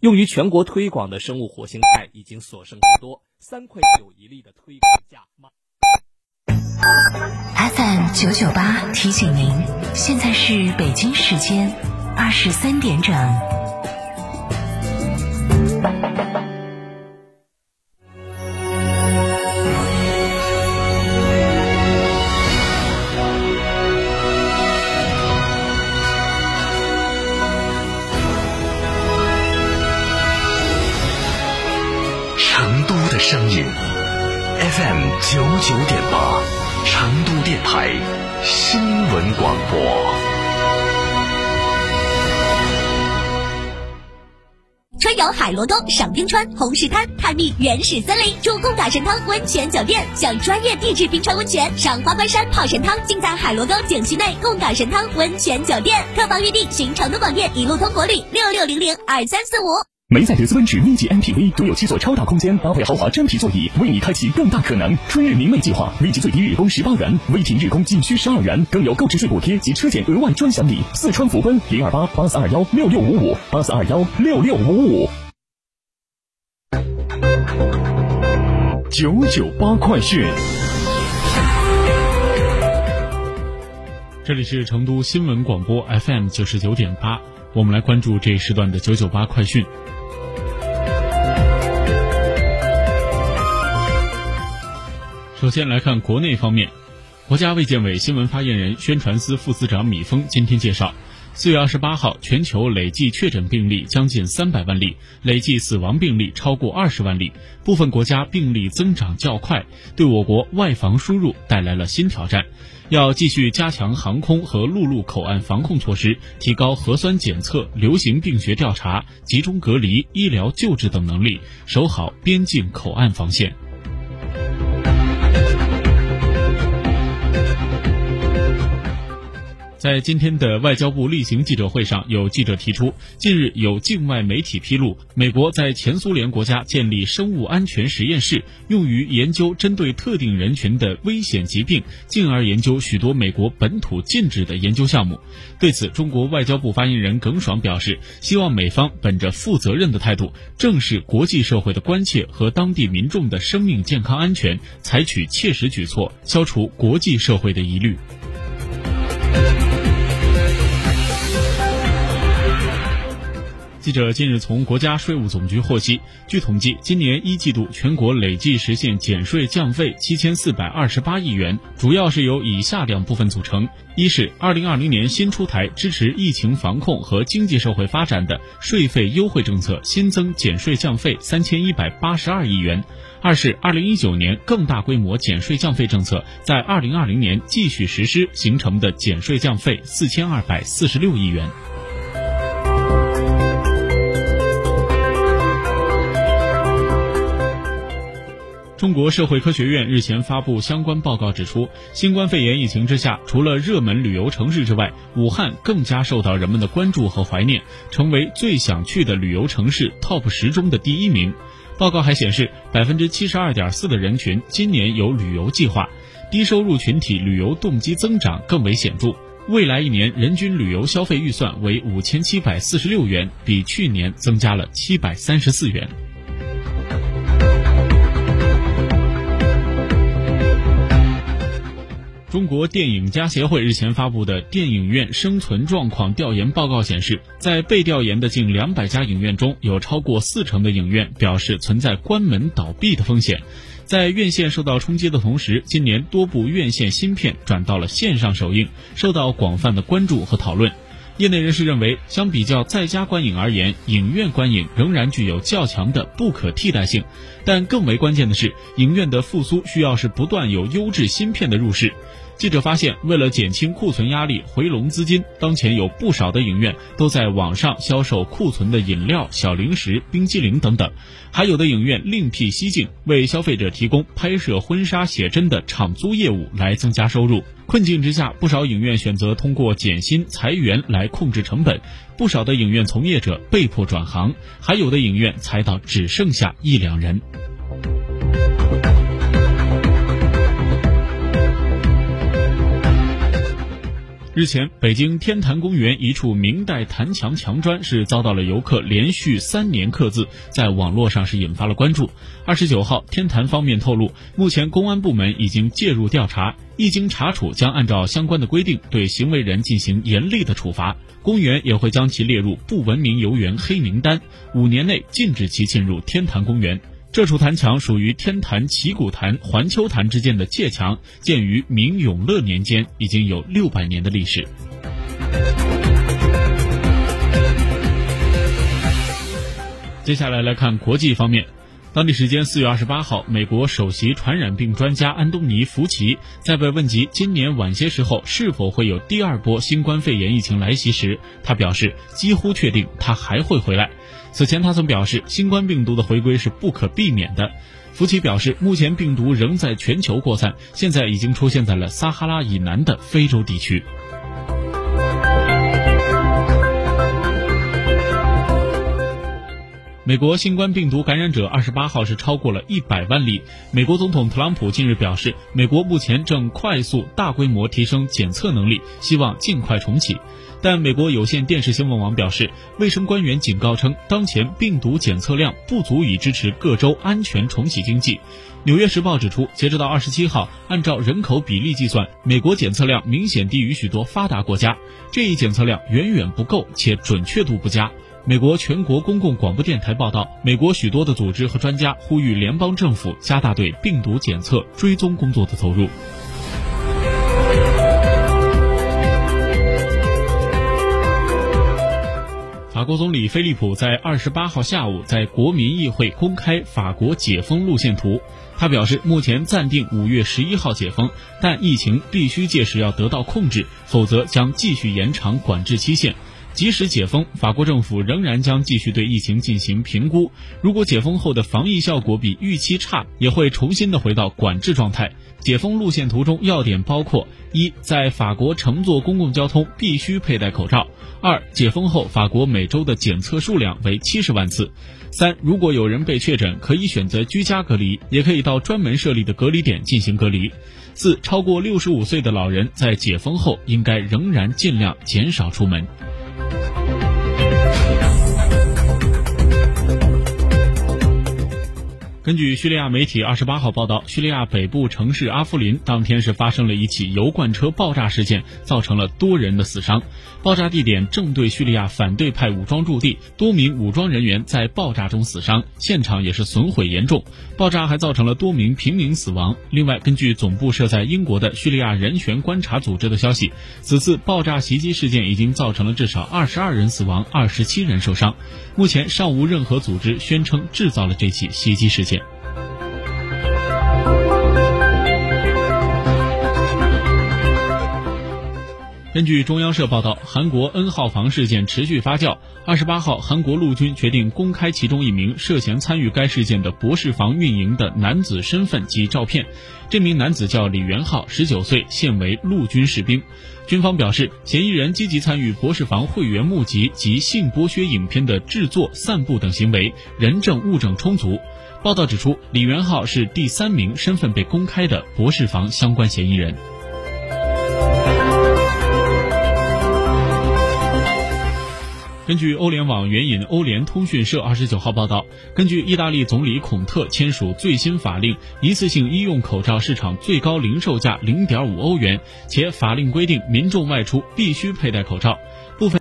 用于全国推广的生物活性肽已经所剩不多，三块九一粒的推广价。FM 九九八提醒您，现在是北京时间二十三点整。的声音，FM 九九点八，成都电台新闻广播。春游海螺沟、赏冰川、红石滩，探秘原始森林，住贡嘎神汤温泉酒店，享专业地质冰川温泉，赏花观山泡神汤，尽在海螺沟景区内贡嘎神汤温泉酒店。客房预订，寻成都广电一路通国旅六六零零二三四五。梅赛德斯奔驰 V 级 MPV 独有七座超大空间，搭配豪华真皮座椅，为你开启更大可能。春日明媚计划，V 级最低日供十八元，微停日供仅需十二元，更有购置税补贴及车险额外专享礼。四川福奔零二八八四二幺六六五五八四二幺六六五五。九九八快讯，这里是成都新闻广播 FM 九十九点八，我们来关注这一时段的九九八快讯。首先来看国内方面，国家卫健委新闻发言人、宣传司副司长米峰今天介绍，四月二十八号，全球累计确诊病例将近三百万例，累计死亡病例超过二十万例，部分国家病例增长较快，对我国外防输入带来了新挑战。要继续加强航空和陆路口岸防控措施，提高核酸检测、流行病学调查、集中隔离、医疗救治等能力，守好边境口岸防线。在今天的外交部例行记者会上，有记者提出，近日有境外媒体披露，美国在前苏联国家建立生物安全实验室，用于研究针对特定人群的危险疾病，进而研究许多美国本土禁止的研究项目。对此，中国外交部发言人耿爽表示，希望美方本着负责任的态度，正视国际社会的关切和当地民众的生命健康安全，采取切实举措，消除国际社会的疑虑。记者近日从国家税务总局获悉，据统计，今年一季度全国累计实现减税降费七千四百二十八亿元，主要是由以下两部分组成：一是二零二零年新出台支持疫情防控和经济社会发展的税费优惠政策，新增减税降费三千一百八十二亿元；二是二零一九年更大规模减税降费政策在二零二零年继续实施形成的减税降费四千二百四十六亿元。中国社会科学院日前发布相关报告，指出，新冠肺炎疫情之下，除了热门旅游城市之外，武汉更加受到人们的关注和怀念，成为最想去的旅游城市 TOP 十中的第一名。报告还显示，百分之七十二点四的人群今年有旅游计划，低收入群体旅游动机增长更为显著。未来一年人均旅游消费预算为五千七百四十六元，比去年增加了七百三十四元。中国电影家协会日前发布的电影院生存状况调研报告显示，在被调研的近两百家影院中，有超过四成的影院表示存在关门倒闭的风险。在院线受到冲击的同时，今年多部院线新片转到了线上首映，受到广泛的关注和讨论。业内人士认为，相比较在家观影而言，影院观影仍然具有较强的不可替代性。但更为关键的是，影院的复苏需要是不断有优质新片的入市。记者发现，为了减轻库存压力、回笼资金，当前有不少的影院都在网上销售库存的饮料、小零食、冰激凌等等，还有的影院另辟蹊径，为消费者提供拍摄婚纱写真的场租业务来增加收入。困境之下，不少影院选择通过减薪裁员来控制成本，不少的影院从业者被迫转行，还有的影院裁到只剩下一两人。日前，北京天坛公园一处明代坛墙墙砖是遭到了游客连续三年刻字，在网络上是引发了关注。二十九号，天坛方面透露，目前公安部门已经介入调查，一经查处，将按照相关的规定对行为人进行严厉的处罚。公园也会将其列入不文明游园黑名单，五年内禁止其进入天坛公园。这处坛墙属于天坛祈鼓坛、环丘坛之间的界墙，建于明永乐年间，已经有六百年的历史。接下来来看国际方面，当地时间四月二十八号，美国首席传染病专家安东尼·福奇在被问及今年晚些时候是否会有第二波新冠肺炎疫情来袭时，他表示几乎确定他还会回来。此前，他曾表示，新冠病毒的回归是不可避免的。福奇表示，目前病毒仍在全球扩散，现在已经出现在了撒哈拉以南的非洲地区。美国新冠病毒感染者二十八号是超过了一百万例。美国总统特朗普近日表示，美国目前正快速大规模提升检测能力，希望尽快重启。但美国有线电视新闻网表示，卫生官员警告称，当前病毒检测量不足以支持各州安全重启经济。纽约时报指出，截止到二十七号，按照人口比例计算，美国检测量明显低于许多发达国家。这一检测量远远不够，且准确度不佳。美国全国公共广播电台报道，美国许多的组织和专家呼吁联邦政府加大对病毒检测追踪工作的投入。法国总理菲利普在二十八号下午在国民议会公开法国解封路线图。他表示，目前暂定五月十一号解封，但疫情必须届时要得到控制，否则将继续延长管制期限。即使解封，法国政府仍然将继续对疫情进行评估。如果解封后的防疫效果比预期差，也会重新的回到管制状态。解封路线图中要点包括：一，在法国乘坐公共交通必须佩戴口罩；二，解封后法国每周的检测数量为七十万次；三，如果有人被确诊，可以选择居家隔离，也可以到专门设立的隔离点进行隔离；四，超过六十五岁的老人在解封后应该仍然尽量减少出门。根据叙利亚媒体二十八号报道，叙利亚北部城市阿夫林当天是发生了一起油罐车爆炸事件，造成了多人的死伤。爆炸地点正对叙利亚反对派武装驻地，多名武装人员在爆炸中死伤，现场也是损毁严重。爆炸还造成了多名平民死亡。另外，根据总部设在英国的叙利亚人权观察组织的消息，此次爆炸袭击事件已经造成了至少二十二人死亡，二十七人受伤。目前尚无任何组织宣称制造了这起袭击事件。根据中央社报道，韩国 N 号房事件持续发酵。二十八号，韩国陆军决定公开其中一名涉嫌参与该事件的博士房运营的男子身份及照片。这名男子叫李元浩，十九岁，现为陆军士兵。军方表示，嫌疑人积极参与博士房会员募集及性剥削影片的制作、散布等行为，人证物证充足。报道指出，李元浩是第三名身份被公开的博士房相关嫌疑人。根据欧联网援引欧联通讯社二十九号报道，根据意大利总理孔特签署最新法令，一次性医用口罩市场最高零售价零点五欧元，且法令规定民众外出必须佩戴口罩。